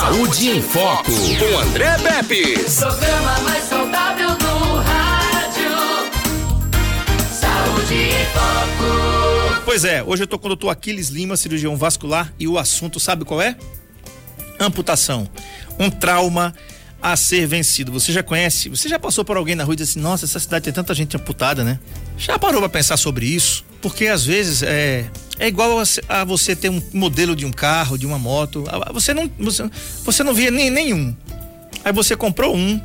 Saúde em Foco, com André Pepe. Programa mais saudável do rádio. Saúde em Foco. Pois é, hoje eu tô com o doutor Aquiles Lima, cirurgião vascular, e o assunto sabe qual é? Amputação. Um trauma a ser vencido. Você já conhece? Você já passou por alguém na rua e disse assim, nossa, essa cidade tem tanta gente amputada, né? Já parou pra pensar sobre isso? Porque às vezes é, é igual a, a você ter um modelo de um carro, de uma moto. Você não, você, você não via nem, nenhum. Aí você comprou um,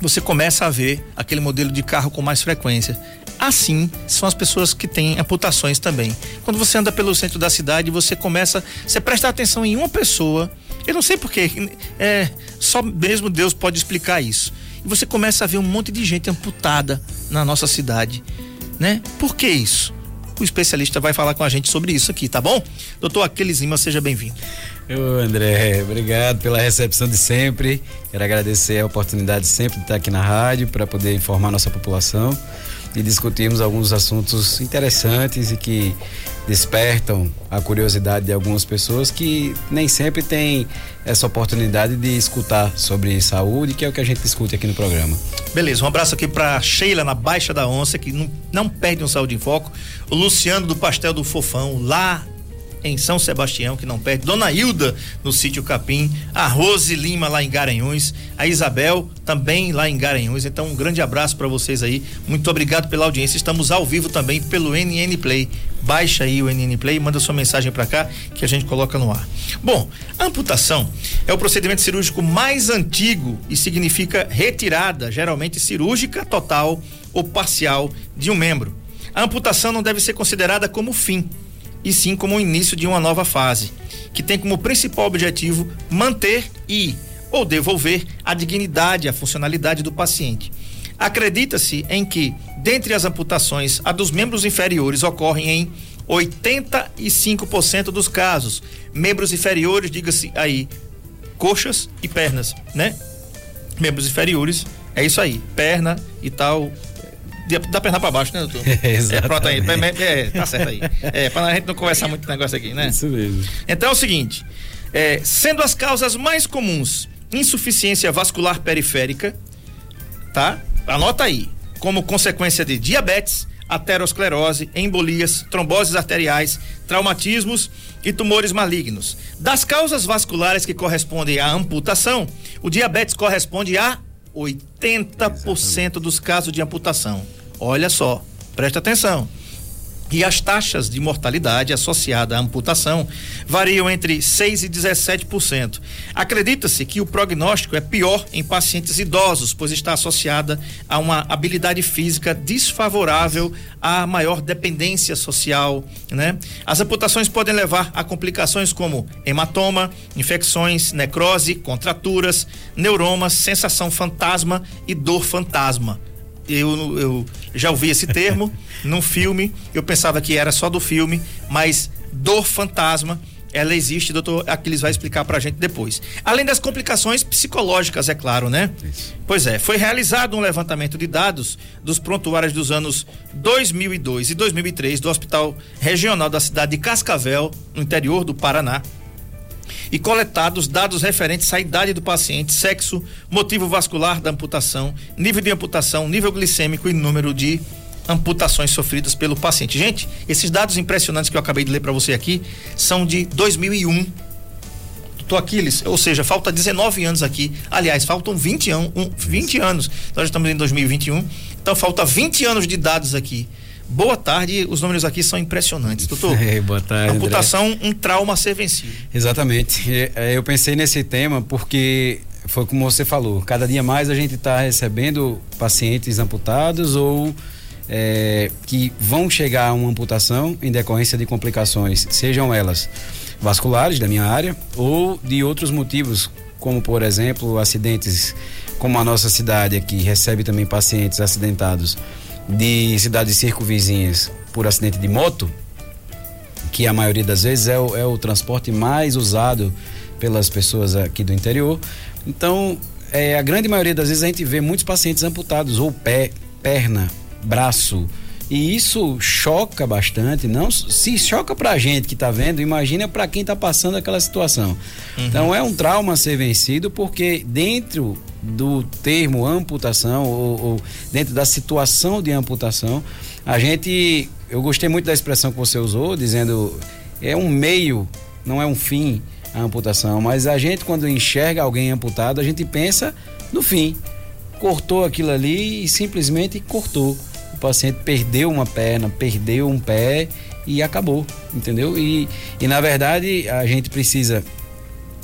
você começa a ver aquele modelo de carro com mais frequência. Assim são as pessoas que têm amputações também. Quando você anda pelo centro da cidade, você começa, você presta atenção em uma pessoa. Eu não sei porquê, é, só mesmo Deus pode explicar isso. E você começa a ver um monte de gente amputada na nossa cidade, né? Por que isso? O especialista vai falar com a gente sobre isso aqui, tá bom? Doutor Aquiles Lima, seja bem-vindo. Ô André, obrigado pela recepção de sempre. Quero agradecer a oportunidade sempre de estar aqui na rádio para poder informar nossa população e discutirmos alguns assuntos interessantes e que despertam a curiosidade de algumas pessoas que nem sempre têm essa oportunidade de escutar sobre saúde, que é o que a gente discute aqui no programa. Beleza, um abraço aqui pra Sheila na Baixa da Onça, que não, não perde um Saúde em Foco. O Luciano do Pastel do Fofão, lá em São Sebastião, que não perde. Dona Hilda no sítio Capim. A Rose Lima lá em Garanhuns. A Isabel também lá em Garanhuns. Então, um grande abraço pra vocês aí. Muito obrigado pela audiência. Estamos ao vivo também pelo NN Play. Baixa aí o NN Play, manda sua mensagem pra cá que a gente coloca no ar. Bom, amputação é o procedimento cirúrgico mais antigo e significa retirada, geralmente cirúrgica total ou parcial, de um membro. A amputação não deve ser considerada como fim, e sim como o início de uma nova fase, que tem como principal objetivo manter e ou devolver a dignidade, a funcionalidade do paciente. Acredita-se em que, dentre as amputações, a dos membros inferiores ocorrem em 85% dos casos. Membros inferiores, diga-se aí, coxas e pernas, né? Membros inferiores, é isso aí, perna e tal. Da- perna pra baixo, né, doutor? É, pronto aí, Exatamente. é, tá certo aí. É, pra a gente não conversar muito negócio aqui, né? Isso mesmo. Então é o seguinte: é, sendo as causas mais comuns insuficiência vascular periférica, tá? Anota aí, como consequência de diabetes, aterosclerose, embolias, tromboses arteriais, traumatismos e tumores malignos. Das causas vasculares que correspondem à amputação, o diabetes corresponde a 80% dos casos de amputação. Olha só, presta atenção. E as taxas de mortalidade associada à amputação variam entre 6 e 17%. Acredita-se que o prognóstico é pior em pacientes idosos, pois está associada a uma habilidade física desfavorável à maior dependência social, né? As amputações podem levar a complicações como hematoma, infecções, necrose, contraturas, neuromas, sensação fantasma e dor fantasma eu, eu já ouvi esse termo num filme, eu pensava que era só do filme, mas dor fantasma, ela existe, doutor Aquiles vai explicar pra gente depois. Além das complicações psicológicas, é claro, né? Pois é, foi realizado um levantamento de dados dos prontuários dos anos 2002 e 2003 do Hospital Regional da cidade de Cascavel, no interior do Paraná, e coletados dados referentes à idade do paciente, sexo, motivo vascular da amputação, nível de amputação, nível glicêmico e número de amputações sofridas pelo paciente. Gente, esses dados impressionantes que eu acabei de ler para você aqui são de 2001. Doutor Aquiles, ou seja, falta 19 anos aqui. Aliás, faltam 20, an um, 20 anos. Nós estamos em 2021. Então falta 20 anos de dados aqui. Boa tarde, os números aqui são impressionantes, doutor. É, boa tarde. Amputação, um trauma a ser vencido. Exatamente. É, é, Eu pensei nesse tema porque foi como você falou, cada dia mais a gente está recebendo pacientes amputados ou é, que vão chegar a uma amputação em decorrência de complicações, sejam elas vasculares da minha área ou de outros motivos, como por exemplo acidentes, como a nossa cidade aqui recebe também pacientes acidentados de cidades circunvizinhas por acidente de moto, que a maioria das vezes é o, é o transporte mais usado pelas pessoas aqui do interior. Então, é, a grande maioria das vezes a gente vê muitos pacientes amputados, ou pé, perna, braço, E isso choca bastante, não se choca pra gente que tá vendo, imagina para quem tá passando aquela situação. Uhum. Então é um trauma ser vencido porque dentro do termo amputação ou, ou, dentro da situação de amputação, a gente, eu gostei muito da expressão que você usou, dizendo é um meio, não é um fim a amputação, mas a gente quando enxerga alguém amputado, a gente pensa no fim. Cortou aquilo ali e simplesmente cortou o paciente perdeu uma perna, perdeu um pé e acabou, entendeu? E, e na verdade a gente precisa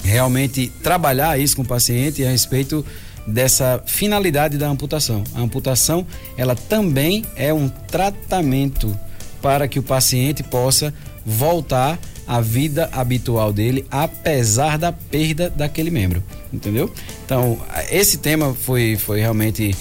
realmente trabalhar isso com o paciente a respeito dessa finalidade da amputação. A amputação, ela também é um tratamento para que o paciente possa voltar à vida habitual dele, apesar da perda daquele membro, entendeu? Então, esse tema foi, foi realmente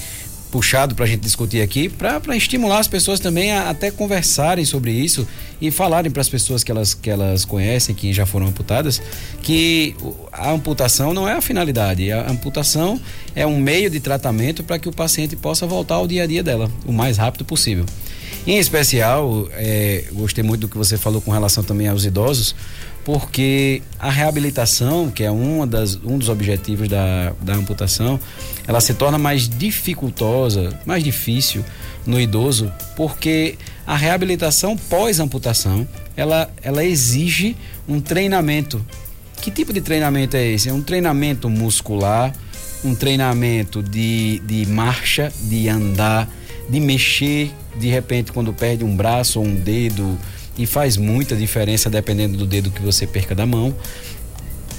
puxado para a gente discutir aqui, para estimular as pessoas também a até conversarem sobre isso e falarem para as pessoas que elas, que elas conhecem, que já foram amputadas, que a amputação não é a finalidade, a amputação é um meio de tratamento para que o paciente possa voltar ao dia a dia dela o mais rápido possível. Em especial, é, gostei muito do que você falou com relação também aos idosos, porque a reabilitação, que é uma das, um dos objetivos da, da amputação, ela se torna mais dificultosa, mais difícil no idoso, porque a reabilitação pós-amputação, ela, ela exige um treinamento. Que tipo de treinamento é esse? É um treinamento muscular, um treinamento de, de marcha, de andar, de mexer, de repente quando perde um braço ou um dedo, e faz muita diferença dependendo do dedo que você perca da mão.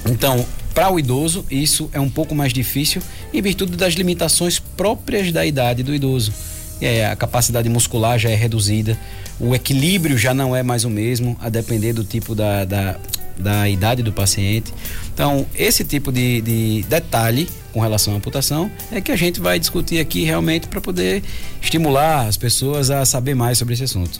Então, para o idoso, isso é um pouco mais difícil em virtude das limitações próprias da idade do idoso. É, a capacidade muscular já é reduzida, o equilíbrio já não é mais o mesmo, a depender do tipo da, da, da idade do paciente. Então, esse tipo de, de detalhe com relação à amputação é que a gente vai discutir aqui realmente para poder estimular as pessoas a saber mais sobre esse assunto.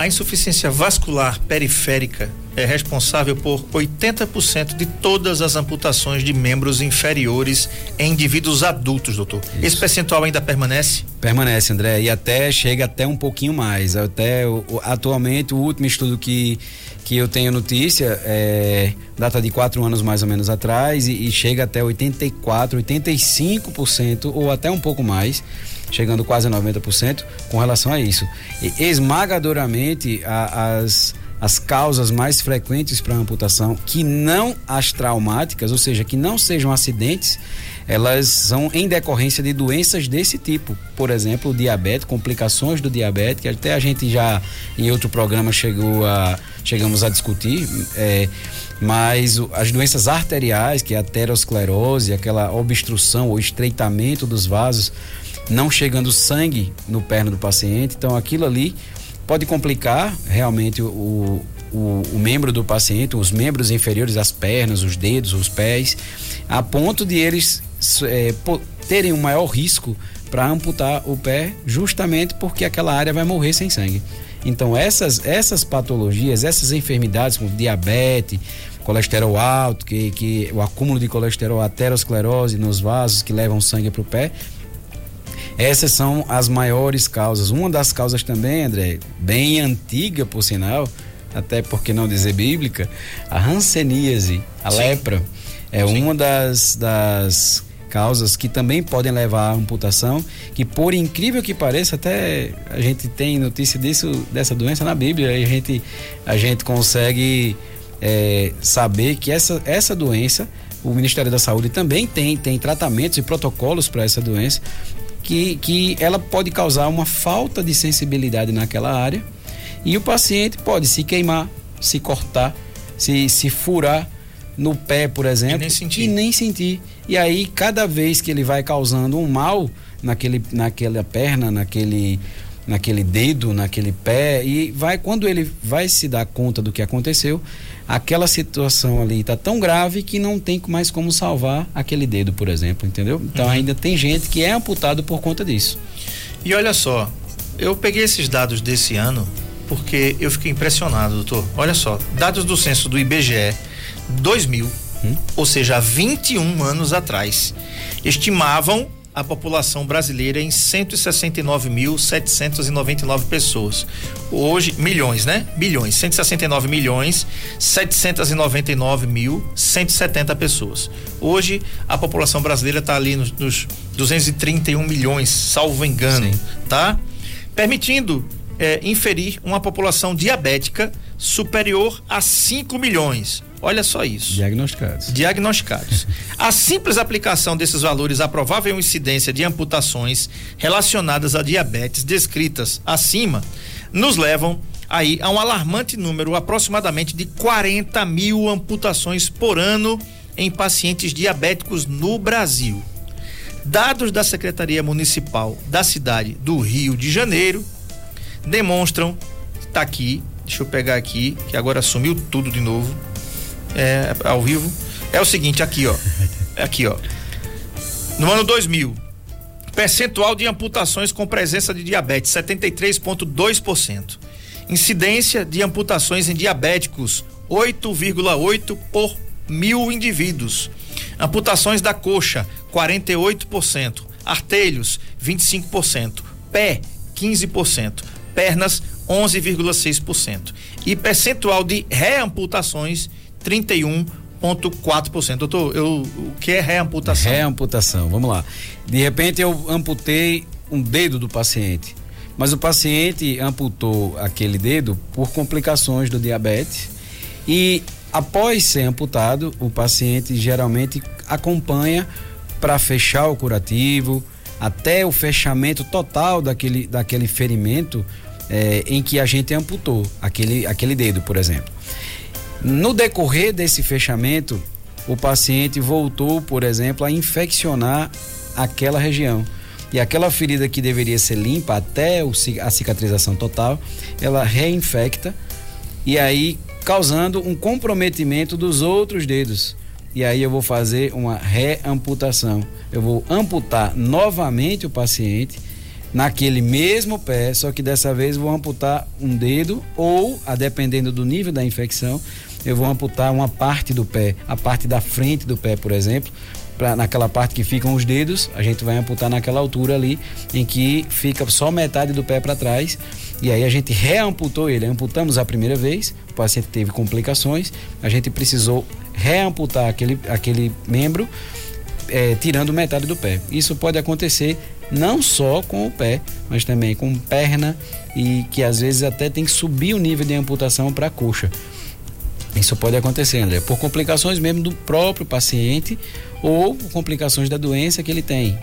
A insuficiência vascular periférica é responsável por 80% de todas as amputações de membros inferiores em indivíduos adultos, doutor. Isso. Esse percentual ainda permanece? Permanece, André, e até chega até um pouquinho mais. Até atualmente o último estudo que que eu tenho notícia é, data de quatro anos mais ou menos atrás e, e chega até 84, 85% ou até um pouco mais chegando quase a 90% com relação a isso. E esmagadoramente a, as as causas mais frequentes para amputação, que não as traumáticas, ou seja, que não sejam acidentes, elas são em decorrência de doenças desse tipo. Por exemplo, diabetes, complicações do diabetes, que até a gente já em outro programa chegou a, chegamos a discutir. É, mas as doenças arteriais, que é a aterosclerose, aquela obstrução ou estreitamento dos vasos, não chegando sangue no perno do paciente. Então aquilo ali pode complicar realmente o, o, o, membro do paciente, os membros inferiores, as pernas, os dedos, os pés, a ponto de eles é, terem um maior risco para amputar o pé, justamente porque aquela área vai morrer sem sangue. Então essas essas patologias, essas enfermidades como diabetes, colesterol alto, que, que o acúmulo de colesterol, aterosclerose nos vasos que levam sangue para o pé, essas são as maiores causas. Uma das causas também, André, bem antiga por sinal, até porque não dizer bíblica, a hanseníase, a Sim. lepra, é Sim. uma das, das causas que também podem levar à amputação, que por incrível que pareça, até a gente tem notícia disso, dessa doença na Bíblia, e a gente, a gente consegue é, saber que essa, essa doença, o Ministério da Saúde também tem, tem tratamentos e protocolos para essa doença, que, que ela pode causar uma falta de sensibilidade naquela área e o paciente pode se queimar, se cortar, se, se furar no pé, por exemplo, e nem, sentir. e nem sentir. E aí, cada vez que ele vai causando um mal naquele, naquela perna, naquele, naquele dedo, naquele pé, e vai quando ele vai se dar conta do que aconteceu, aquela situação ali está tão grave que não tem mais como salvar aquele dedo, por exemplo, entendeu? Então uhum. ainda tem gente que é amputado por conta disso. E olha só, eu peguei esses dados desse ano porque eu fiquei impressionado, doutor. Olha só, dados do censo do IBGE 2000, hum? ou seja, há 21 anos atrás, estimavam a população brasileira em 169.799 pessoas. Hoje, milhões, né? Bilhões. 169 milhões 799 mil 170 pessoas. Hoje, a população brasileira está ali nos, nos 231 milhões, salvo engano, Sim. tá? Permitindo é, inferir uma população diabética superior a 5 milhões. Olha só isso. Diagnosticados. Diagnosticados. a simples aplicação desses valores à provável incidência de amputações relacionadas a diabetes descritas acima nos levam aí a um alarmante número aproximadamente de 40 mil amputações por ano em pacientes diabéticos no Brasil. Dados da Secretaria Municipal da cidade do Rio de Janeiro demonstram, está aqui, deixa eu pegar aqui, que agora sumiu tudo de novo, é, ao vivo, é o seguinte, aqui ó, aqui ó, no ano 2000, percentual de amputações com presença de diabetes, 73,2%. Incidência de amputações em diabéticos, 8,8 por mil indivíduos. Amputações da coxa, 48%. Artelhos, 25%. Pé, 15%. Pernas, 11,6%. E percentual de reamputações, 31,4%. Doutor, eu, o que é reamputação? Reamputação, vamos lá. De repente eu amputei um dedo do paciente, mas o paciente amputou aquele dedo por complicações do diabetes e após ser amputado, o paciente geralmente acompanha para fechar o curativo, até o fechamento total daquele, daquele ferimento é, em que a gente amputou aquele, aquele dedo, por exemplo. No decorrer desse fechamento, o paciente voltou, por exemplo, a infeccionar aquela região. E aquela ferida que deveria ser limpa até a cicatrização total, ela reinfecta e aí causando um comprometimento dos outros dedos. E aí eu vou fazer uma reamputação. Eu vou amputar novamente o paciente naquele mesmo pé, só que dessa vez vou amputar um dedo ou, a dependendo do nível da infecção, eu vou amputar uma parte do pé, a parte da frente do pé, por exemplo, pra, naquela parte que ficam os dedos, a gente vai amputar naquela altura ali em que fica só metade do pé para trás. E aí a gente reamputou ele, amputamos a primeira vez, o paciente teve complicações, a gente precisou reamputar aquele, aquele membro, é, tirando metade do pé. Isso pode acontecer não só com o pé, mas também com perna e que às vezes até tem que subir o nível de amputação para a coxa. Isso pode acontecer, André, por complicações mesmo do próprio paciente ou complicações da doença que ele tem,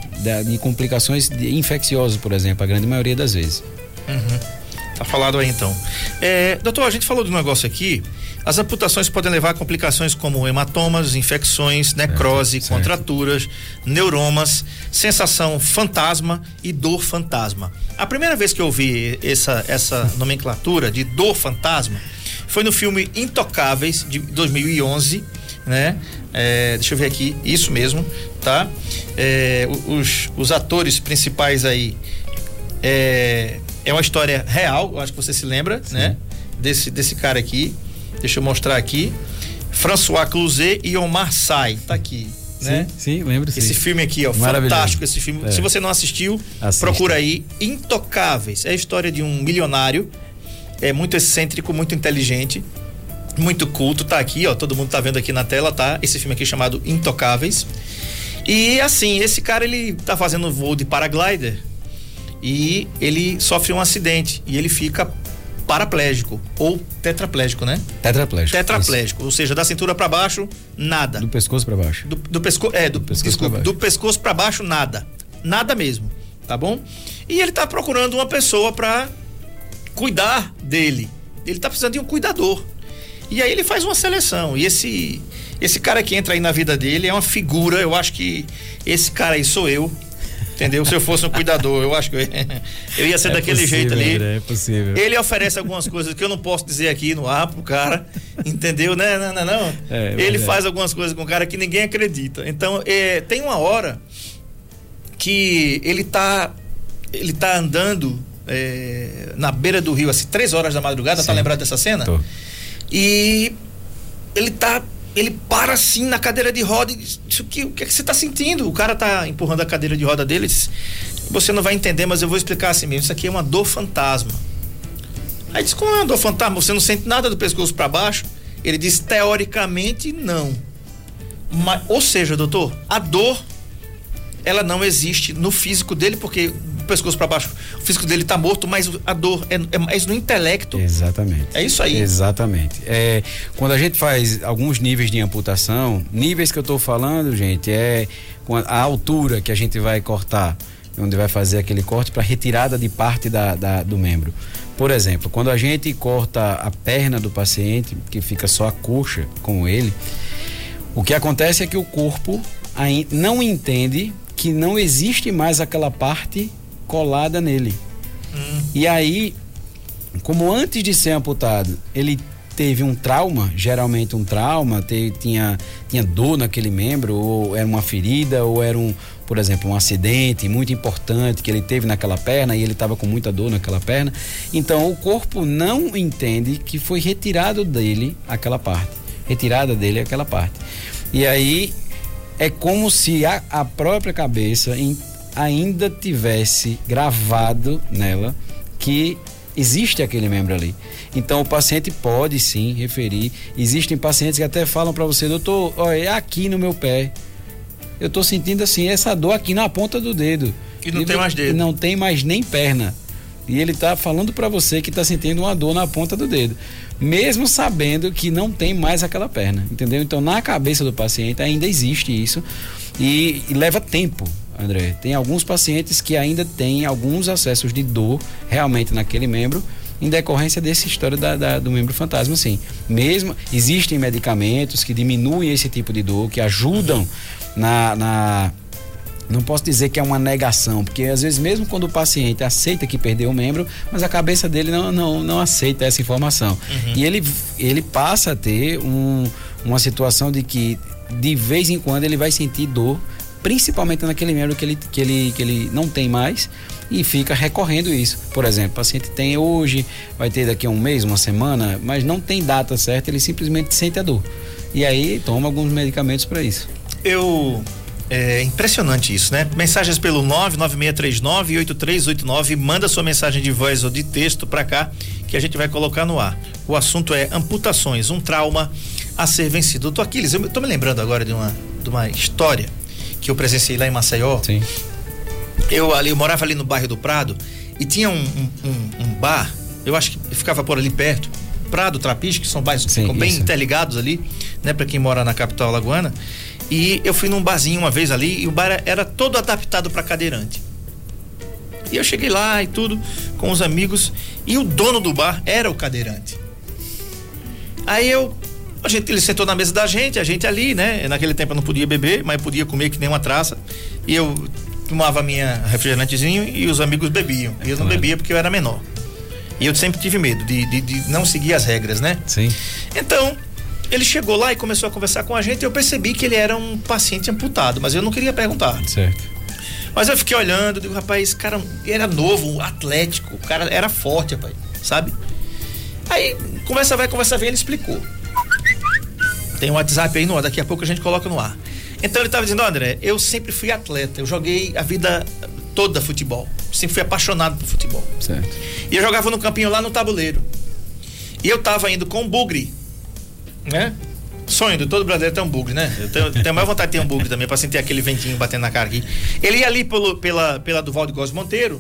de complicações infecciosas, por exemplo, a grande maioria das vezes. Uhum. Tá falado aí então. É, doutor, a gente falou do negócio aqui. As amputações podem levar a complicações como hematomas, infecções, necrose, certo, contraturas, certo. neuromas, sensação fantasma e dor fantasma. A primeira vez que eu ouvi essa, essa nomenclatura de dor fantasma foi no filme Intocáveis, de 2011, né? É, deixa eu ver aqui, isso mesmo, tá? É, os, os atores principais aí é, é uma história real, eu acho que você se lembra, Sim. né? Desse, desse cara aqui. Deixa eu mostrar aqui. François Cluzet e Omar Sy, tá aqui. Né? Sim, sim, lembro sim. Esse filme aqui, ó, fantástico esse filme. É. Se você não assistiu, Assista. procura aí Intocáveis. É a história de um milionário é muito excêntrico, muito inteligente, muito culto, tá aqui, ó, todo mundo tá vendo aqui na tela, tá? Esse filme aqui chamado Intocáveis. E assim, esse cara ele tá fazendo um voo de paraglider e ele sofre um acidente e ele fica paraplégico ou tetraplégico, né? Tetraplégico. Tetraplégico, isso. ou seja, da cintura para baixo, nada. Do pescoço para baixo. Do, do pescoço, é, do, do pescoço desculpa, baixo. do pescoço para baixo nada. Nada mesmo, tá bom? E ele tá procurando uma pessoa para cuidar dele. Ele tá precisando de um cuidador. E aí ele faz uma seleção. E esse esse cara que entra aí na vida dele é uma figura. Eu acho que esse cara aí sou eu. Entendeu? Se eu fosse um cuidador, eu acho que eu, eu ia ser é daquele possível, jeito ali. André, é possível. Ele oferece algumas coisas que eu não posso dizer aqui no ar pro cara, entendeu? Né? Não, não, não. É, ele é. faz algumas coisas com o cara que ninguém acredita. Então, é, tem uma hora que ele tá ele tá andando é, na beira do rio, assim, três horas da madrugada, tá Sim. tá lembrado dessa cena? Tô. E ele tá ele para assim na cadeira de roda e diz: "Isso aqui, o que, é que você está sentindo? O cara tá empurrando a cadeira de roda dele e diz, Você não vai entender, mas eu vou explicar assim mesmo. Isso aqui é uma dor fantasma. Aí diz: Como é uma dor fantasma? Você não sente nada do pescoço para baixo? Ele diz: Teoricamente, não. Mas, ou seja, doutor, a dor ela não existe no físico dele, porque pescoço para baixo, o físico dele tá morto, mas a dor é, é mais no intelecto. Exatamente. É isso aí. Exatamente. É, quando a gente faz alguns níveis de amputação, níveis que eu estou falando, gente, é a, altura que a gente vai cortar, onde vai fazer aquele corte para retirada de parte da, da, do membro. Por exemplo, quando a gente corta a perna do paciente, que fica só a coxa com ele, o que acontece é que o corpo não entende que não existe mais aquela parte colada nele. E aí, como antes de ser amputado, ele teve um trauma, geralmente um trauma, te, tinha, tinha dor naquele membro, ou era uma ferida, ou era um, por exemplo, um acidente muito importante que ele teve naquela perna e ele estava com muita dor naquela perna. Então o corpo não entende que foi retirado dele aquela parte, retirada dele aquela parte. E aí é como se a, a própria cabeça ainda tivesse gravado nela que existe aquele membro ali. Então o paciente pode sim referir. Existem pacientes que até falam para você, doutor, olha, é aqui no meu pé. Eu tô sentindo assim, essa dor aqui na ponta do dedo. E não tem mais dedo. E não tem mais nem perna. E ele tá falando para você que tá sentindo uma dor na ponta do dedo, mesmo sabendo que não tem mais aquela perna, entendeu? Então na cabeça do paciente ainda existe isso e, e leva tempo, André. Tem alguns pacientes que ainda têm alguns acessos de dor realmente naquele membro em decorrência dessa história da- da- do membro fantasma, sim. Mesmo existem medicamentos que diminuem esse tipo de dor, que ajudam na- na não posso dizer que é uma negação, porque às vezes mesmo quando o paciente aceita que perdeu o membro, mas a cabeça dele não, não, não aceita essa informação. E ele, ele passa a ter um- uma situação de que de vez em quando ele vai sentir dor, principalmente naquele membro que ele, que ele, que ele não tem mais e fica recorrendo isso. Por exemplo, o paciente tem hoje, vai ter daqui a um mês, uma semana, mas não tem data certa, ele simplesmente sente a dor. E aí toma alguns medicamentos para isso. Eu. É impressionante isso, né? Mensagens pelo 99639-8389. Manda sua mensagem de voz ou de texto pra cá que a gente vai colocar no ar. O assunto é amputações, um trauma a ser vencido. Doutor Aquiles, eu tô me lembrando agora de uma, de uma história que eu presenciei lá em Maceió. Sim. Eu ali, eu morava ali no bairro do Prado e tinha um, um- um- um bar, eu acho que ficava por ali perto, Prado, Trapiche, que são bairros que Sim, ficam bem isso. interligados ali, né, para quem mora na capital lagoana. E eu fui num barzinho uma vez ali e o bar era- era todo adaptado para cadeirante. E eu cheguei lá e tudo com os amigos e o dono do bar era o cadeirante. Aí eu a gente, ele sentou na mesa da gente, a gente ali, né? Naquele tempo eu não podia beber, mas podia comer que nem uma traça. E eu tomava minha refrigerantezinho e os amigos bebiam. E eu não Claro. bebia porque eu era menor. E eu sempre tive medo de, de, de não seguir as regras, né? Sim. Então, ele chegou lá e começou a conversar com a gente e eu percebi que ele era um paciente amputado, mas eu não queria perguntar. Certo. Mas eu fiquei olhando, digo, rapaz, esse cara era novo, atlético, o cara era forte, rapaz, sabe? Aí, conversa vai, conversa vem, ele explicou. Tem um WhatsApp aí no ar, daqui a pouco a gente coloca no ar. Então ele tava dizendo, "Ó, André, eu sempre fui atleta, eu joguei a vida toda futebol. Sempre fui apaixonado por futebol. Certo. E eu jogava no campinho lá no tabuleiro. E eu tava indo com o bugre, né? Sonho de todo brasileiro ter um bugre, né? Eu tenho, tenho a maior vontade de ter um bugre também, pra sentir aquele ventinho batendo na cara aqui. Ele ia ali pelo, pela, pela Duval de Góes Monteiro.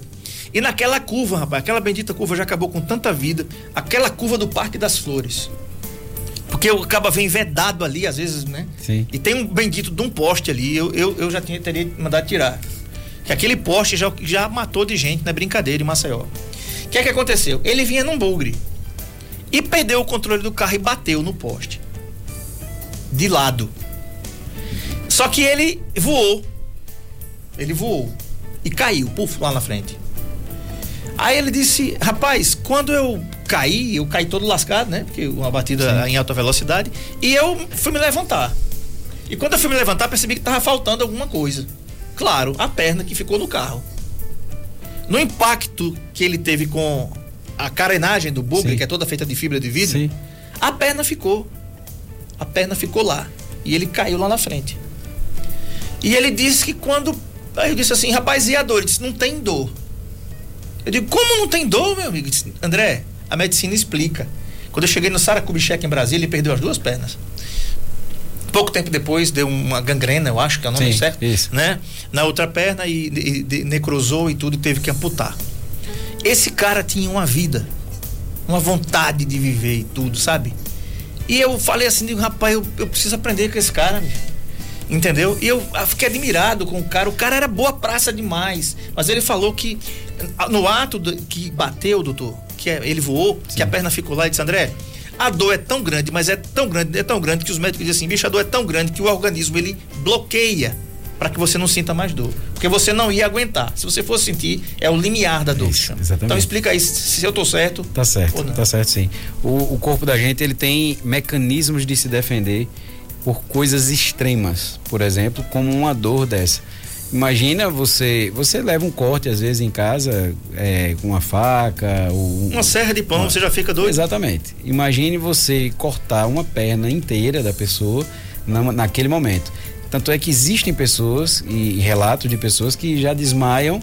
E naquela curva, rapaz, aquela bendita curva já acabou com tanta vida. Aquela curva do Parque das Flores. Porque o caba vem vedado ali, às vezes, né? Sim. E tem um bendito de um poste ali, eu, eu, eu já tinha, teria mandado tirar. Que aquele poste já, já matou de gente, não é brincadeira, em Maceió. O que é que aconteceu? Ele vinha num bugre e perdeu o controle do carro e bateu no poste. De lado. Só que ele voou. Ele voou. E caiu, puf, lá na frente. Aí ele disse, rapaz, quando eu caí, eu caí todo lascado, né? Porque uma batida em alta velocidade. E eu fui me levantar. E quando eu fui me levantar, percebi que tava faltando alguma coisa. Claro, a perna que ficou no carro. No impacto que ele teve com a carenagem do bugre, Sim. que é toda feita de fibra de vidro, Sim. a perna ficou. A perna ficou lá. E ele caiu lá na frente. E ele disse que quando. Aí eu disse assim, rapaz, e a dor? Ele disse, não tem dor. Eu digo, como não tem dor, meu amigo? Ele disse, André, a medicina explica. Quando eu cheguei no Sara Kubitschek em Brasília, ele perdeu as duas pernas. Pouco tempo depois deu uma gangrena, eu acho que é o nome Sim, certo, isso. né? Na outra perna e, e- e necrosou e tudo e teve que amputar. Esse cara tinha uma vida, uma vontade de viver e tudo, sabe? E eu falei assim, digo, rapaz, eu, eu preciso aprender com esse cara, entendeu? E eu fiquei admirado com o cara. O cara era boa praça demais, mas ele falou que no ato do- que bateu, doutor, que é- ele voou, que a perna ficou lá e disse, André, a dor é tão grande, mas é tão grande, é tão grande que os médicos dizem assim, bicho, a dor é tão grande que o organismo ele bloqueia para que você não sinta mais dor. Porque você não ia aguentar. Se você fosse sentir, é o limiar da dor. Isso. Então explica aí se eu tô certo. Tá certo, tá certo sim. O, o corpo da gente ele tem mecanismos de se defender por coisas extremas, por exemplo, como uma dor dessa. Imagina você, você leva um corte às vezes em casa é, com uma faca ou Uma serra de pão, você já fica doido. Exatamente. Imagine você cortar uma perna inteira da pessoa na- naquele momento. Tanto é que existem pessoas e relatos de pessoas que já desmaiam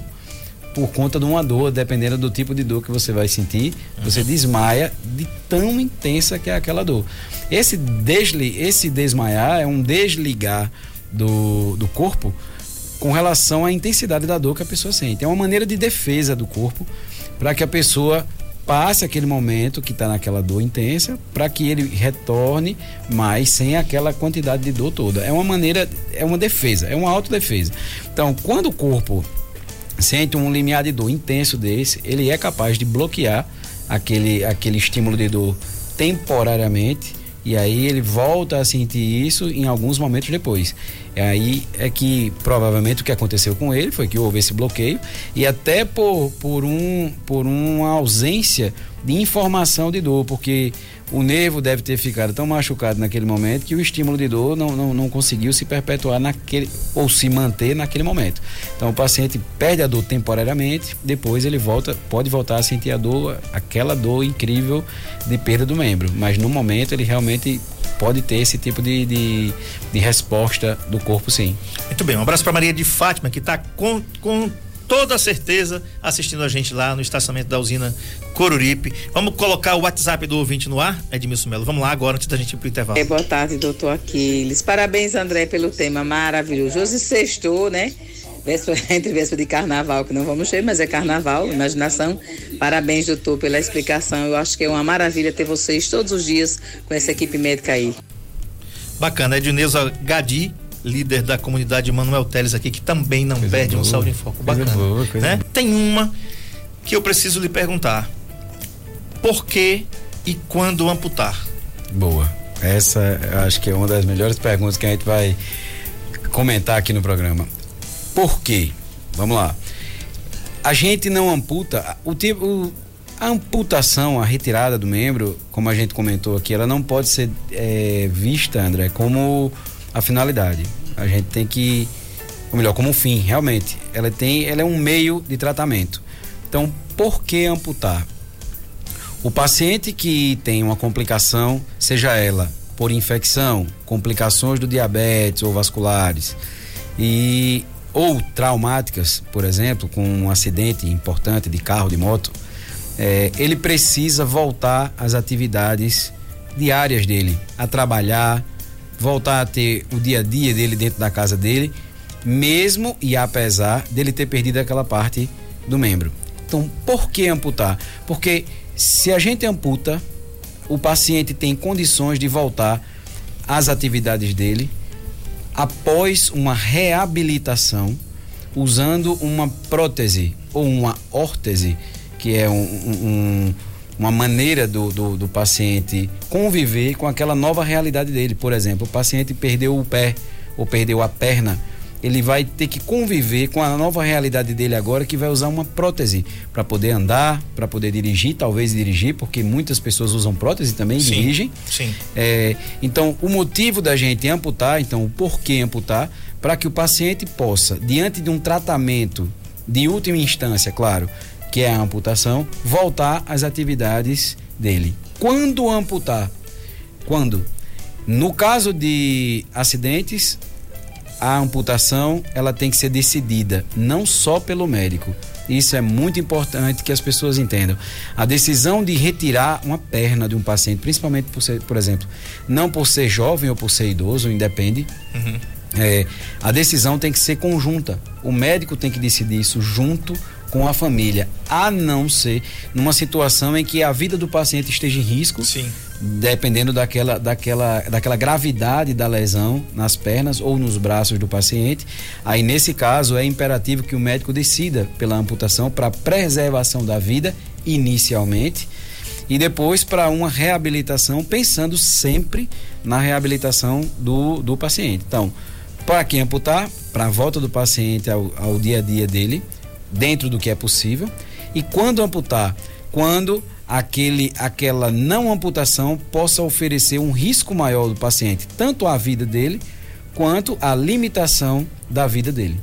por conta de uma dor, dependendo do tipo de dor que você vai sentir, você desmaia de tão intensa que é aquela dor. Esse, desli, esse desmaiar é um desligar do, do corpo com relação à intensidade da dor que a pessoa sente. É uma maneira de defesa do corpo para que a pessoa passe aquele momento que está naquela dor intensa, para que ele retorne, mas sem aquela quantidade de dor toda. É uma maneira, é uma defesa, é uma autodefesa. Então, quando o corpo sente um limiar de dor intenso desse, ele é capaz de bloquear aquele, aquele estímulo de dor temporariamente e aí ele volta a sentir isso em alguns momentos depois. E aí é que provavelmente o que aconteceu com ele foi que houve esse bloqueio e até por, por, um, por uma ausência de informação de dor, porque o nervo deve ter ficado tão machucado naquele momento que o estímulo de dor não, não, não conseguiu se perpetuar naquele ou se manter naquele momento. Então o paciente perde a dor temporariamente, depois ele volta, pode voltar a sentir a dor, aquela dor incrível de perda do membro, mas no momento ele realmente pode ter esse tipo de, de, de resposta do corpo sim. Muito bem, um abraço para Maria de Fátima, que está com, com toda certeza assistindo a gente lá no estacionamento da usina Coruripe. Vamos colocar o WhatsApp do ouvinte no ar, Edmilson Melo. Vamos lá agora, antes da gente ir pro intervalo. É, boa tarde, doutor Aquiles. Parabéns, André, pelo tema maravilhoso. Hoje sextou, né? Véspera, entre véspera de carnaval, que não vamos ter, mas é carnaval, imaginação. Parabéns, doutor, pela explicação. Eu acho que é uma maravilha ter vocês todos os dias com essa equipe médica aí. Bacana, Edneuza Gadi, líder da comunidade Manuel Teles aqui, que também não Coisa perde um boa, Saúde em Foco. coisa Bacana. boa, coisa né? Tem uma que eu preciso lhe perguntar. Por que e quando amputar? Boa. Essa acho que é uma das melhores perguntas que a gente vai comentar aqui no programa. Por quê? Vamos lá. A gente não amputa. O tipo, a amputação, a retirada do membro, como a gente comentou aqui, ela não pode ser eh, vista, André, como a finalidade. A gente tem que, ou melhor, como um fim, realmente. Ela tem, ela é um meio de tratamento. Então, por que amputar? O paciente que tem uma complicação, seja ela por infecção, complicações do diabetes ou vasculares, e ou traumáticas, por exemplo, com um acidente importante de carro, de moto, eh, ele precisa voltar às atividades diárias dele, a trabalhar, voltar a ter o dia a dia dele dentro da casa dele, mesmo e apesar dele ter perdido aquela parte do membro. Então, por que amputar? Porque se a gente amputa, o paciente tem condições de voltar às atividades dele após uma reabilitação usando uma prótese ou uma órtese, que é um- um- um- uma maneira do, do, do paciente conviver com aquela nova realidade dele. Por exemplo, o paciente perdeu o pé ou perdeu a perna. Ele vai ter que conviver com a nova realidade dele agora, que vai usar uma prótese para poder andar, para poder dirigir, talvez dirigir, porque muitas pessoas usam prótese também Sim, dirigem. sim. É, então, o motivo da gente amputar, então, o porquê amputar, para que o paciente possa, diante de um tratamento de última instância, claro, que é a amputação, voltar às atividades dele. Quando amputar? Quando? No caso de acidentes, a amputação ela tem que ser decidida não só pelo médico. Isso é muito importante que as pessoas entendam. A decisão de retirar uma perna de um paciente, principalmente por ser, por exemplo, não por ser jovem ou por ser idoso, independe. Uhum. É, a decisão tem que ser conjunta. O médico tem que decidir isso junto com a família, a não ser numa situação em que a vida do paciente esteja em risco. Sim. Dependendo daquela, daquela, daquela gravidade da lesão nas pernas ou nos braços do paciente, aí nesse caso é imperativo que o médico decida pela amputação para preservação da vida inicialmente e depois para uma reabilitação, pensando sempre na reabilitação do, do paciente. Então, para quem amputar, para a volta do paciente ao, ao dia a dia dele, dentro do que é possível. E quando amputar, quando aquele, aquela não amputação possa oferecer um risco maior do paciente, tanto à vida dele quanto à limitação da vida dele.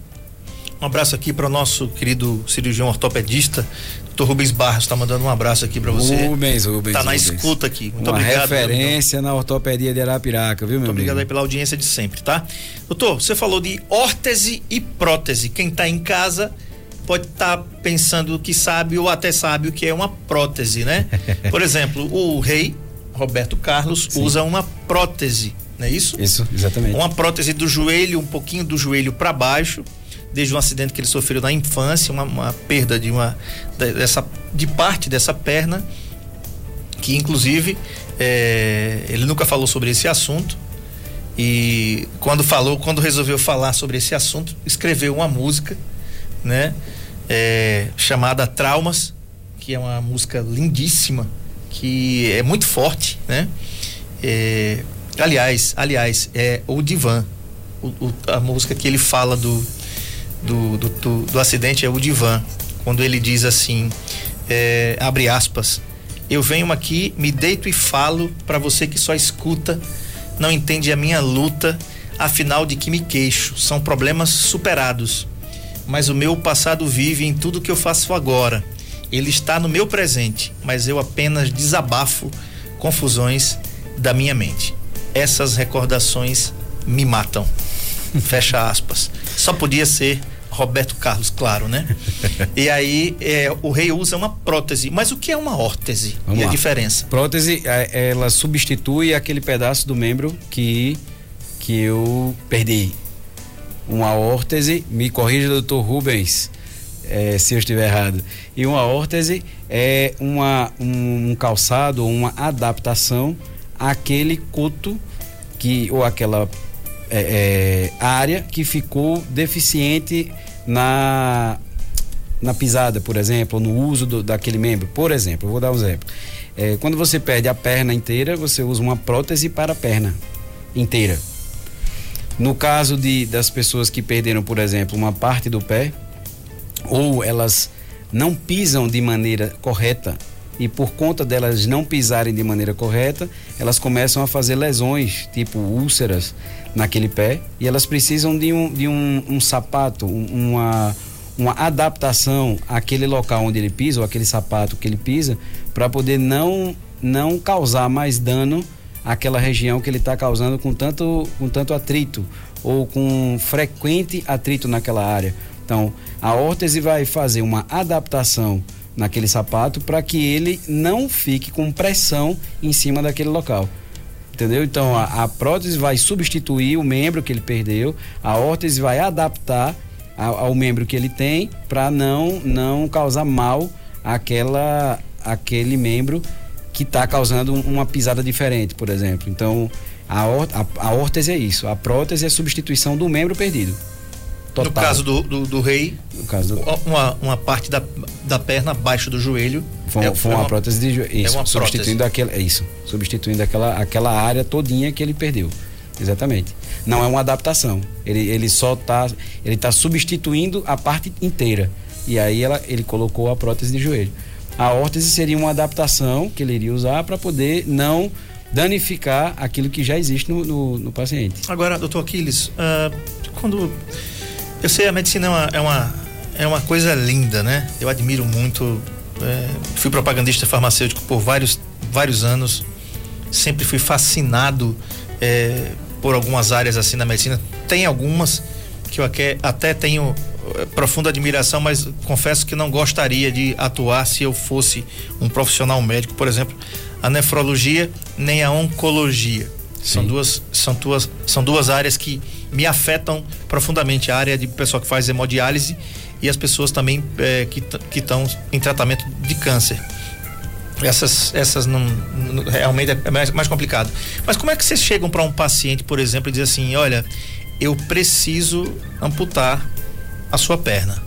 Um abraço aqui para o nosso querido cirurgião ortopedista, Dr. Rubens Barros, está mandando um abraço aqui para você. Rubens, Rubens. Tá na Rubens. escuta aqui. Muito Uma obrigado. referência na ortopedia de Arapiraca, viu, meu Muito obrigado aí amigo? pela audiência de sempre, tá? Doutor, você falou de órtese e prótese. Quem está em casa pode estar pensando que sabe ou até sabe o que é uma prótese, né? Por exemplo, o rei Roberto Carlos usa uma prótese, não é isso? Isso, exatamente. Uma prótese do joelho, um pouquinho do joelho para baixo, desde um acidente que ele sofreu na infância, uma, uma perda de uma de- dessa de parte dessa perna, que inclusive é, ele nunca falou sobre esse assunto e quando falou, quando resolveu falar sobre esse assunto, escreveu uma música, né, é, chamada Traumas, que é uma música lindíssima, que é muito forte, né? É, aliás, aliás, é o Divan, o- o- a música que ele fala do do, do, do, do acidente é o Divan, quando ele diz assim, é, abre aspas, eu venho aqui, me deito e falo para você que só escuta, não entende a minha luta, afinal de que me queixo, são problemas superados, mas o meu passado vive em tudo que eu faço agora. Ele está no meu presente, mas eu apenas desabafo confusões da minha mente. Essas recordações me matam. Fecha aspas. Só podia ser Roberto Carlos, claro, né? E aí é, o rei usa uma prótese. Mas o que é uma órtese? Vamos e a lá. diferença? Prótese, é, ela substitui aquele pedaço do membro que, que eu perdi. Uma órtese, me corrija, doutor Rubens, é, se eu estiver errado. E uma órtese é uma, um, um calçado, uma adaptação àquele coto que, ou aquela é, é, área que ficou deficiente na, na pisada, por exemplo, no uso do, daquele membro. Por exemplo, vou dar um exemplo. É, quando você perde a perna inteira, você usa uma prótese para a perna inteira. No caso de, das pessoas que perderam, por exemplo, uma parte do pé, ou elas não pisam de maneira correta, e por conta delas não pisarem de maneira correta, elas começam a fazer lesões, tipo úlceras, naquele pé, e elas precisam de um, de um, um sapato, um- uma, uma adaptação àquele local onde ele pisa, ou aquele sapato que ele pisa, para poder não, não causar mais dano àquela região que ele está causando com tanto, com tanto atrito, ou com frequente atrito naquela área. Então, a órtese vai fazer uma adaptação naquele sapato para que ele não fique com pressão em cima daquele local. Entendeu? Então a, a prótese vai substituir o membro que ele perdeu, a órtese vai adaptar ao, ao membro que ele tem para não não causar mal àquela aquele membro que está causando um- uma pisada diferente, por exemplo. Então a, a, a órtese é isso, a prótese é a substituição do membro perdido. Total. No caso do, do, do rei, No caso do, uma, uma parte da, da perna abaixo do joelho. Foi, é- foi é uma, prótese de joelho. Isso, uma substituindo aquela. é Isso. Substituindo aquela, aquela área todinha que ele perdeu. Exatamente. Não é uma adaptação. Ele, ele só está. Ele está substituindo a parte inteira. E aí ela, ele colocou a prótese de joelho. A órtese seria uma adaptação que ele iria usar para poder não danificar aquilo que já existe no, no, no paciente. Agora, doutor Aquiles, ah, quando. Eu sei, a medicina é uma, é uma, é uma coisa linda, né? Eu admiro muito. é, fui propagandista farmacêutico por vários, vários anos. Sempre fui fascinado é, por algumas áreas assim na medicina. Tem algumas que eu até, até tenho profunda admiração, mas confesso que não gostaria de atuar se eu fosse um profissional médico, por exemplo, a nefrologia nem a oncologia. São duas, são, duas, são duas áreas que me afetam profundamente. A área de pessoal que faz hemodiálise e as pessoas também é, que estão em tratamento de câncer. Essas, essas não, não realmente é mais, mais complicado. Mas como é que vocês chegam para um paciente, por exemplo, e dizem assim: olha, eu preciso amputar a sua perna?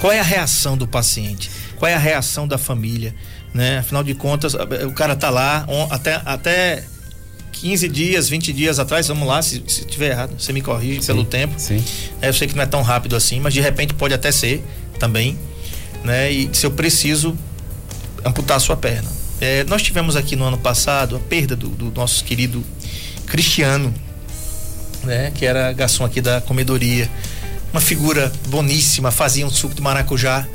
Qual é a reação do paciente? Qual é a reação da família? Né? Afinal de contas, o cara tá lá até, até 15 dias, 20 dias atrás, vamos lá, se, se tiver errado, você me corrige sim, pelo tempo. Sim. É, eu sei que não é tão rápido assim, mas de repente pode até ser também, né? E se eu preciso amputar a sua perna. É, nós tivemos aqui no ano passado a perda do, do nosso querido Cristiano, né? Que era garçom aqui da comedoria. Uma figura boníssima, fazia um suco de maracujá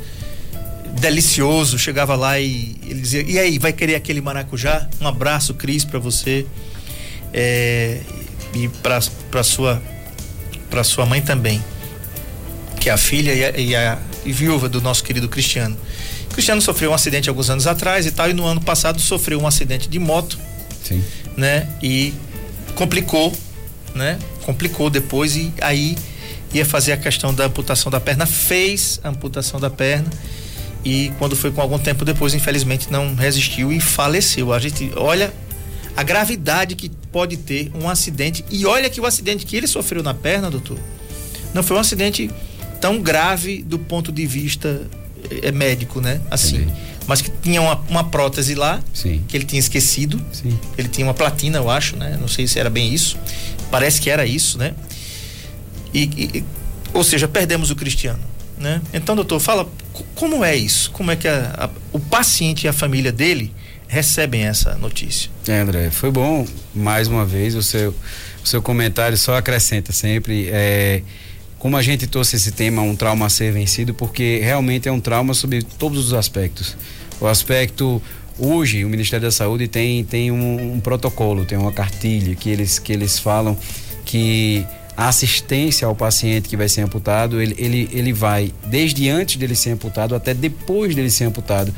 delicioso. Chegava lá e ele dizia: E aí, vai querer aquele maracujá? Um abraço, Cris, para você é, e para sua para sua mãe também, que é a filha e a, e a e viúva do nosso querido Cristiano. Cristiano sofreu um acidente alguns anos atrás e tal, e no ano passado sofreu um acidente de moto, Sim. né? E complicou, né? Complicou depois e aí ia fazer a questão da amputação da perna, fez a amputação da perna e quando foi com algum tempo depois, infelizmente não resistiu e faleceu. A gente olha a gravidade que pode ter um acidente. E olha que o acidente que ele sofreu na perna, doutor, não foi um acidente tão grave do ponto de vista é, médico, né? Assim. Entendi. Mas que tinha uma, uma prótese lá, Sim. que ele tinha esquecido. Sim. Ele tinha uma platina, eu acho, né? Não sei se era bem isso. Parece que era isso, né? E, e ou seja, perdemos o Cristiano, né? Então, doutor, fala como é isso? Como é que a, a, o paciente e a família dele recebem essa notícia. É, André, foi bom mais uma vez o seu, o seu comentário só acrescenta sempre é, como a gente trouxe esse tema um trauma a ser vencido porque realmente é um trauma sobre todos os aspectos. O aspecto hoje o Ministério da Saúde tem tem um, um protocolo, tem uma cartilha que eles que eles falam que a assistência ao paciente que vai ser amputado, ele, ele, ele vai desde antes dele ser amputado até depois dele ser amputado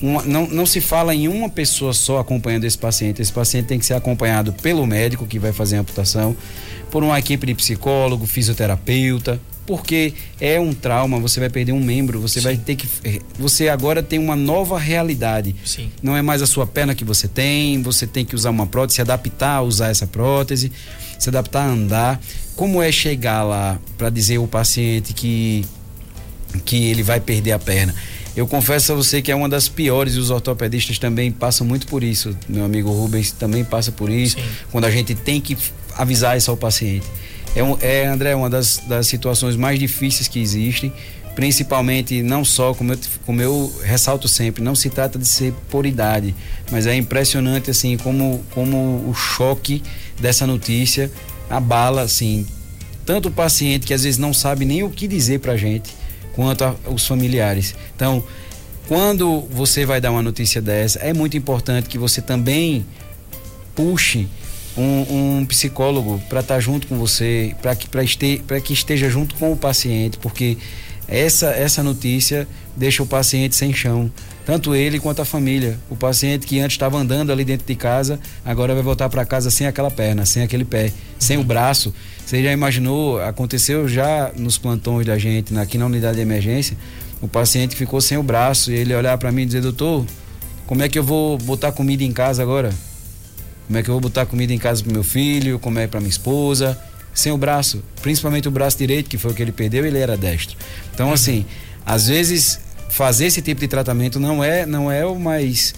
uma, não, não se fala em uma pessoa só acompanhando esse paciente. Esse paciente tem que ser acompanhado pelo médico que vai fazer a amputação, por uma equipe de psicólogo, fisioterapeuta, porque é um trauma, você vai perder um membro, você Sim. vai ter que. Eh, você agora tem uma nova realidade. Sim. Não é mais a sua perna que você tem, você tem que usar uma prótese, se adaptar a usar essa prótese, se adaptar a andar. Como é chegar lá para dizer ao paciente que, que ele vai perder a perna? Eu confesso a você que é uma das piores e os ortopedistas também passam muito por isso. Meu amigo Rubens também passa por isso. Sim. Quando a gente tem que avisar isso ao paciente. É, um, é André, uma das, das situações mais difíceis que existem, principalmente não só, como eu, como eu ressalto sempre, não se trata de ser por idade, mas é impressionante assim como, como o choque dessa notícia abala assim tanto o paciente que às vezes não sabe nem o que dizer pra gente, quanto aos familiares. Então, quando você vai dar uma notícia dessa, é muito importante que você também puxe um, um psicólogo para estar tá junto com você, para que, este, que esteja junto com o paciente, porque essa, essa notícia deixa o paciente sem chão, tanto ele quanto a família. O paciente que antes estava andando ali dentro de casa, agora vai voltar para casa sem aquela perna, sem aquele pé, sem o braço. Você já imaginou? Aconteceu já nos plantões da gente, aqui na unidade de emergência, o paciente ficou sem o braço e ele olhar para mim e dizer: Doutor, como é que eu vou botar comida em casa agora? Como é que eu vou botar comida em casa para meu filho? Como é para minha esposa? Sem o braço, principalmente o braço direito, que foi o que ele perdeu, ele era destro. Então, uhum. assim, às vezes fazer esse tipo de tratamento não é não é o mais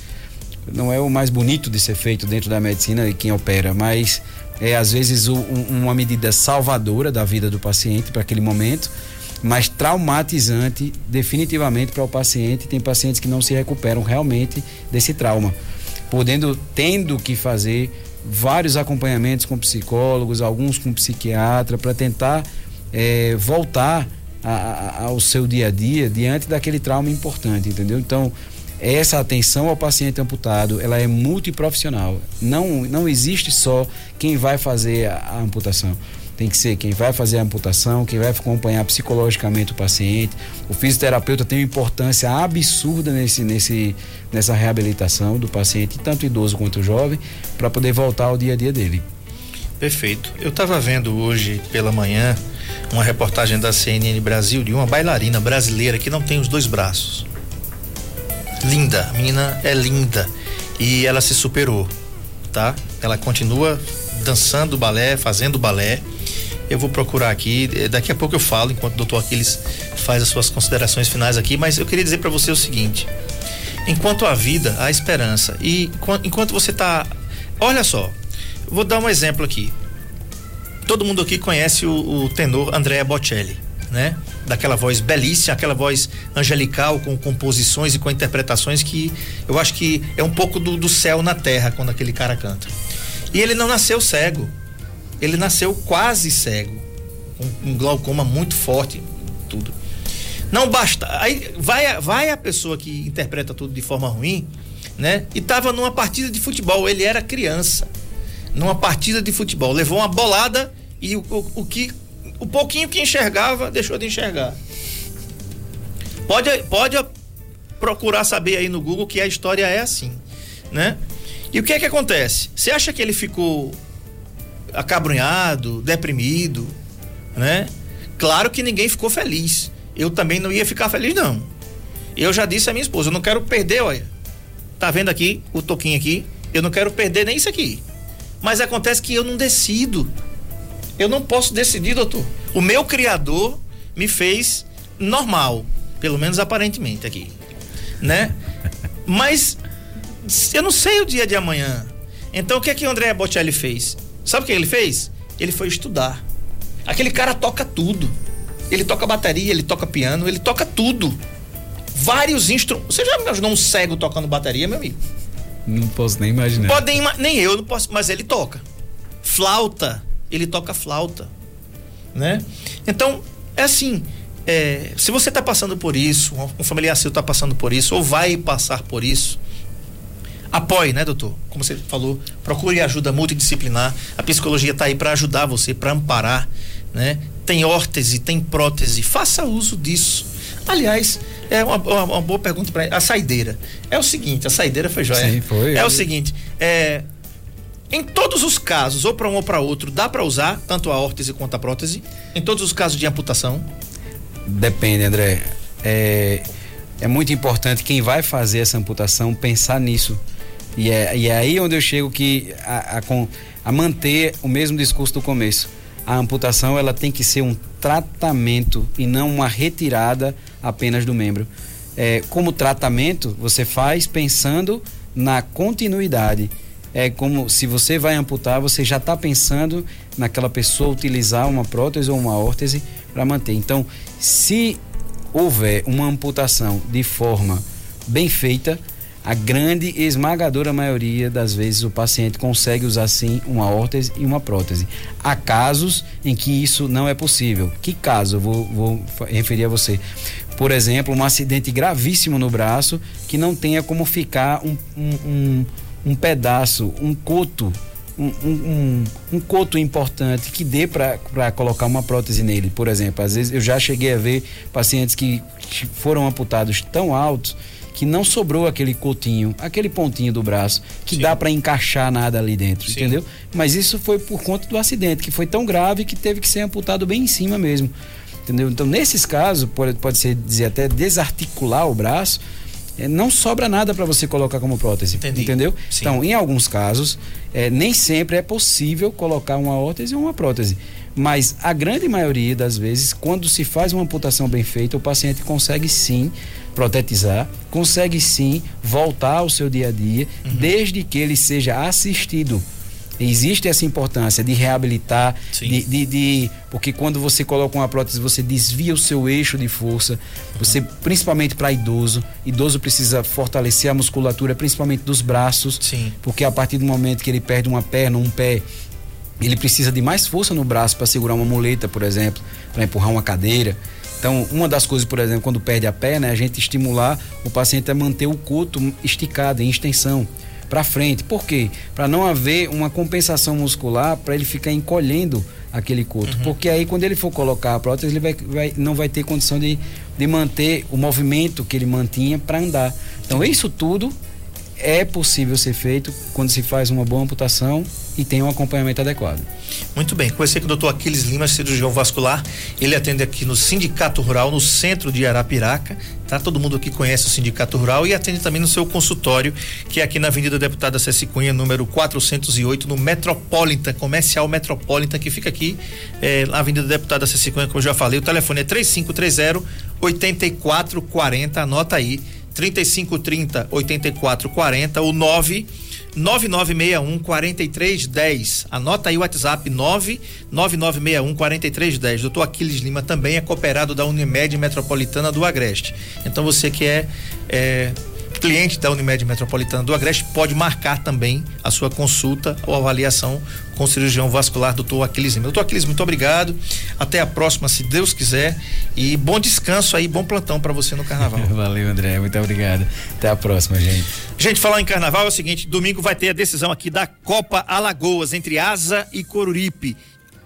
não é o mais bonito de ser feito dentro da medicina e quem opera, mas é às vezes um, uma medida salvadora da vida do paciente para aquele momento, mas traumatizante definitivamente para o paciente. Tem pacientes que não se recuperam realmente desse trauma, podendo tendo que fazer vários acompanhamentos com psicólogos, alguns com psiquiatra para tentar é, voltar a, a, ao seu dia a dia diante daquele trauma importante, entendeu? Então essa atenção ao paciente amputado, ela é multiprofissional. Não, não existe só quem vai fazer a, a amputação tem que ser quem vai fazer a amputação, quem vai acompanhar psicologicamente o paciente. O fisioterapeuta tem uma importância absurda nesse, nesse, nessa reabilitação do paciente, tanto idoso quanto jovem, para poder voltar ao dia a dia dele. Perfeito. Eu estava vendo hoje pela manhã uma reportagem da CNN Brasil de uma bailarina brasileira que não tem os dois braços. Linda, a menina é linda e ela se superou, tá? Ela continua dançando balé, fazendo balé eu vou procurar aqui, eh, daqui a pouco eu falo, enquanto o doutor Aquiles faz as suas considerações finais aqui, mas eu queria dizer para você o seguinte: enquanto há vida, há esperança. E enquanto você está. Olha só, vou dar um exemplo aqui. Todo mundo aqui conhece o, o tenor Andrea Bocelli, né? Daquela voz belíssima, aquela voz angelical, com composições e com interpretações que eu acho que é um pouco do, do céu na terra quando aquele cara canta. E ele não nasceu cego ele nasceu quase cego, com um glaucoma muito forte, tudo. Não basta. Aí vai, vai a pessoa que interpreta tudo de forma ruim, né? E estava numa partida de futebol. Ele era criança. Numa partida de futebol. Levou uma bolada e o, o, o que. O pouquinho que enxergava, deixou de enxergar. Pode, pode procurar saber aí no Google que a história é assim, né? E o que é que acontece? Você acha que ele ficou acabrunhado, deprimido, né? Claro que ninguém ficou feliz. Eu também não ia ficar feliz, não. Eu já disse à minha esposa, eu não quero perder, olha. Tá vendo aqui, o toquinho aqui? Eu não quero perder nem isso aqui. Mas acontece que eu não decido. Eu não posso decidir, doutor. O meu criador me fez normal, pelo menos aparentemente aqui, né? Mas eu não sei o dia de amanhã. Então o que é que o André Bocelli fez? Sabe o que ele fez? Ele foi estudar. Aquele cara toca tudo. Ele toca bateria, ele toca piano, ele toca tudo. Vários instrumentos. Você já imaginou um cego tocando bateria, meu amigo? Não posso nem imaginar. Pode nem, nem eu, não posso, mas ele toca. Flauta, ele toca flauta, né? Então, é assim, é, se você está passando por isso, um familiar seu está passando por isso, ou vai passar por isso, apoie, né, doutor? Como você falou, procure ajuda multidisciplinar. A psicologia está aí para ajudar você, para amparar, né? Tem órtese, tem prótese. Faça uso disso. Aliás, é uma, uma, uma boa pergunta para a saideira. É o seguinte, a saideira foi joia. Sim, foi. É o seguinte, é, em todos os casos, ou para um ou para outro, dá para usar tanto a órtese quanto a prótese? Em todos os casos de amputação? Depende, André. É, é muito importante quem vai fazer essa amputação pensar nisso e é, e é aí onde eu chego que a, a, a manter o mesmo discurso do começo. A amputação ela tem que ser um tratamento e não uma retirada apenas do membro. É, como tratamento, você faz pensando na continuidade. É como se você vai amputar, você já está pensando naquela pessoa utilizar uma prótese ou uma órtese para manter. Então, se houver uma amputação de forma bem feita, a grande esmagadora maioria das vezes o paciente consegue usar sim uma órtese e uma prótese. Há casos em que isso não é possível. Que caso? Eu vou, vou referir a você. Por exemplo, um acidente gravíssimo no braço que não tenha como ficar um, um, um, um pedaço, um coto um, um, um, coto importante que dê para colocar uma prótese nele, por exemplo. Às vezes eu já cheguei a ver pacientes que foram amputados tão altos que não sobrou aquele cotinho, aquele pontinho do braço, que Sim. dá para encaixar nada ali dentro, Sim. entendeu? Mas isso foi por conta do acidente, que foi tão grave que teve que ser amputado bem em cima mesmo. Entendeu? Então, nesses casos, pode, pode ser dizer até desarticular o braço, é, não sobra nada para você colocar como prótese. Entendi. Entendeu? Sim. Então, em alguns casos, é, nem sempre é possível colocar uma órtese ou uma prótese. Mas a grande maioria das vezes, quando se faz uma amputação bem feita, o paciente consegue sim protetizar, consegue sim voltar ao seu dia a dia, uhum. desde que ele seja assistido. Existe essa importância de reabilitar, de, de, de, porque quando você coloca uma prótese, você desvia o seu eixo de força. Você, principalmente para idoso, idoso precisa fortalecer a musculatura, principalmente dos braços, Sim. porque a partir do momento que ele perde uma perna, um pé, ele precisa de mais força no braço para segurar uma muleta, por exemplo, para empurrar uma cadeira. Então, uma das coisas, por exemplo, quando perde a perna, é a gente estimular o paciente a manter o coto esticado, em extensão para frente. Por quê? Para não haver uma compensação muscular para ele ficar encolhendo aquele coto. Uhum. Porque aí quando ele for colocar a prótese, ele vai, vai, não vai ter condição de, de manter o movimento que ele mantinha para andar. Então isso tudo é possível ser feito quando se faz uma boa amputação e tem um acompanhamento adequado. Muito bem, conversei com o doutor Aquiles Lima, cirurgião vascular. Ele atende aqui no Sindicato Rural, no centro de Arapiraca. Tá? Todo mundo aqui conhece o Sindicato Rural e atende também no seu consultório, que é aqui na Avenida Deputada Ceci Cunha, número 408, no Metropolitan, Comercial Metropolitan, que fica aqui eh, na Avenida Deputada Ceci Cunha, como eu já falei. O telefone é 3530 8440, anota aí. 3530 8440, o 9 9961 4310. Anota aí o WhatsApp 99961 4310. Doutor Aquiles Lima também é cooperado da Unimed Metropolitana do Agreste. Então você que é, é cliente da Unimed Metropolitana do Agreste pode marcar também a sua consulta ou avaliação com o cirurgião vascular doutor Aquiles Doutor Aquiles, muito obrigado. Até a próxima, se Deus quiser. E bom descanso aí, bom plantão para você no carnaval. Valeu, André. Muito obrigado. Até a próxima, gente. Gente, falar em carnaval é o seguinte: domingo vai ter a decisão aqui da Copa Alagoas entre Asa e Coruripe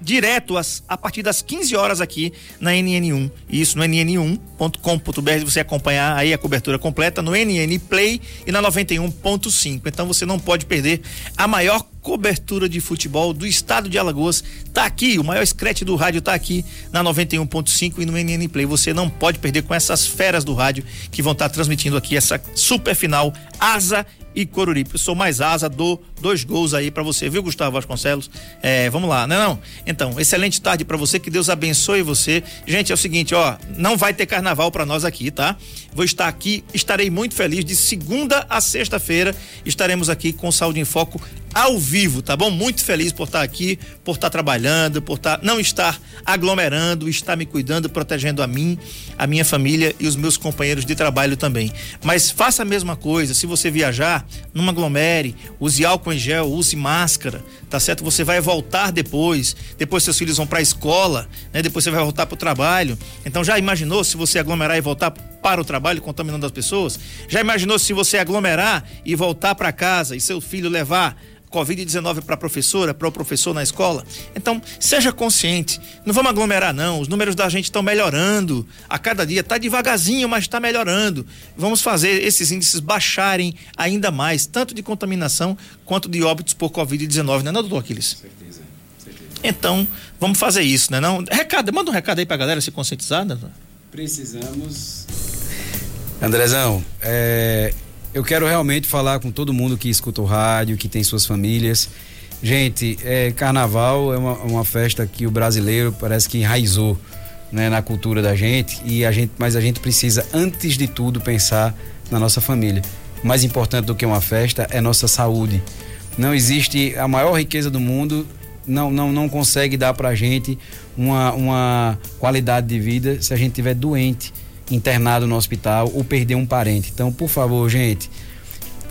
direto às, a partir das 15 horas aqui na NN1. Isso no nn1.com.br você acompanhar aí a cobertura completa no NN Play e na 91.5. Então você não pode perder a maior cobertura de futebol do estado de Alagoas. Tá aqui, o maior scratch do rádio tá aqui na 91.5 e no NN Play. Você não pode perder com essas feras do rádio que vão estar tá transmitindo aqui essa super final Asa e Coruripe. Eu sou mais asa, dou dois gols aí para você, viu, Gustavo Vasconcelos? É, vamos lá, não é não? Então, excelente tarde para você, que Deus abençoe você. Gente, é o seguinte, ó, não vai ter carnaval para nós aqui, tá? Vou estar aqui, estarei muito feliz de segunda a sexta-feira, estaremos aqui com Saúde em Foco ao vivo, tá bom? Muito feliz por estar aqui, por estar trabalhando, por estar não estar aglomerando, estar me cuidando, protegendo a mim, a minha família e os meus companheiros de trabalho também. Mas faça a mesma coisa, se você viajar, não aglomere, use álcool em gel, use máscara, tá certo? Você vai voltar depois, depois seus filhos vão para a escola, né? Depois você vai voltar para o trabalho. Então já imaginou se você aglomerar e voltar para o trabalho contaminando as pessoas? Já imaginou se você aglomerar e voltar para casa e seu filho levar Covid-19 para a professora, para o professor na escola. Então, seja consciente. Não vamos aglomerar, não. Os números da gente estão melhorando a cada dia. Está devagarzinho, mas está melhorando. Vamos fazer esses índices baixarem ainda mais, tanto de contaminação quanto de óbitos por Covid-19, não é, não, doutor Aquiles? Certeza, certeza. Então, vamos fazer isso, né? Não? Recado, manda um recado aí para a galera se conscientizar, né? Precisamos. Andrezão, é, eu quero realmente falar com todo mundo que escuta o rádio, que tem suas famílias. Gente, é, carnaval é uma, uma festa que o brasileiro parece que enraizou né, na cultura da gente e a gente, mas a gente precisa antes de tudo pensar na nossa família. Mais importante do que uma festa é nossa saúde. Não existe a maior riqueza do mundo não, não, não consegue dar pra gente uma, uma qualidade de vida se a gente estiver doente internado no hospital ou perder um parente. Então, por favor, gente,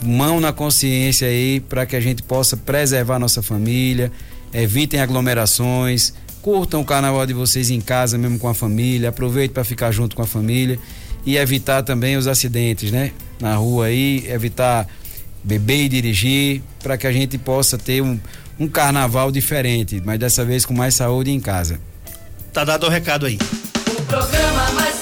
mão na consciência aí para que a gente possa preservar nossa família, evitem aglomerações, curtam o carnaval de vocês em casa mesmo com a família, aproveite para ficar junto com a família e evitar também os acidentes, né? Na rua aí, evitar beber e dirigir para que a gente possa ter um, um carnaval diferente, mas dessa vez com mais saúde em casa. Tá dado o recado aí. O programa mais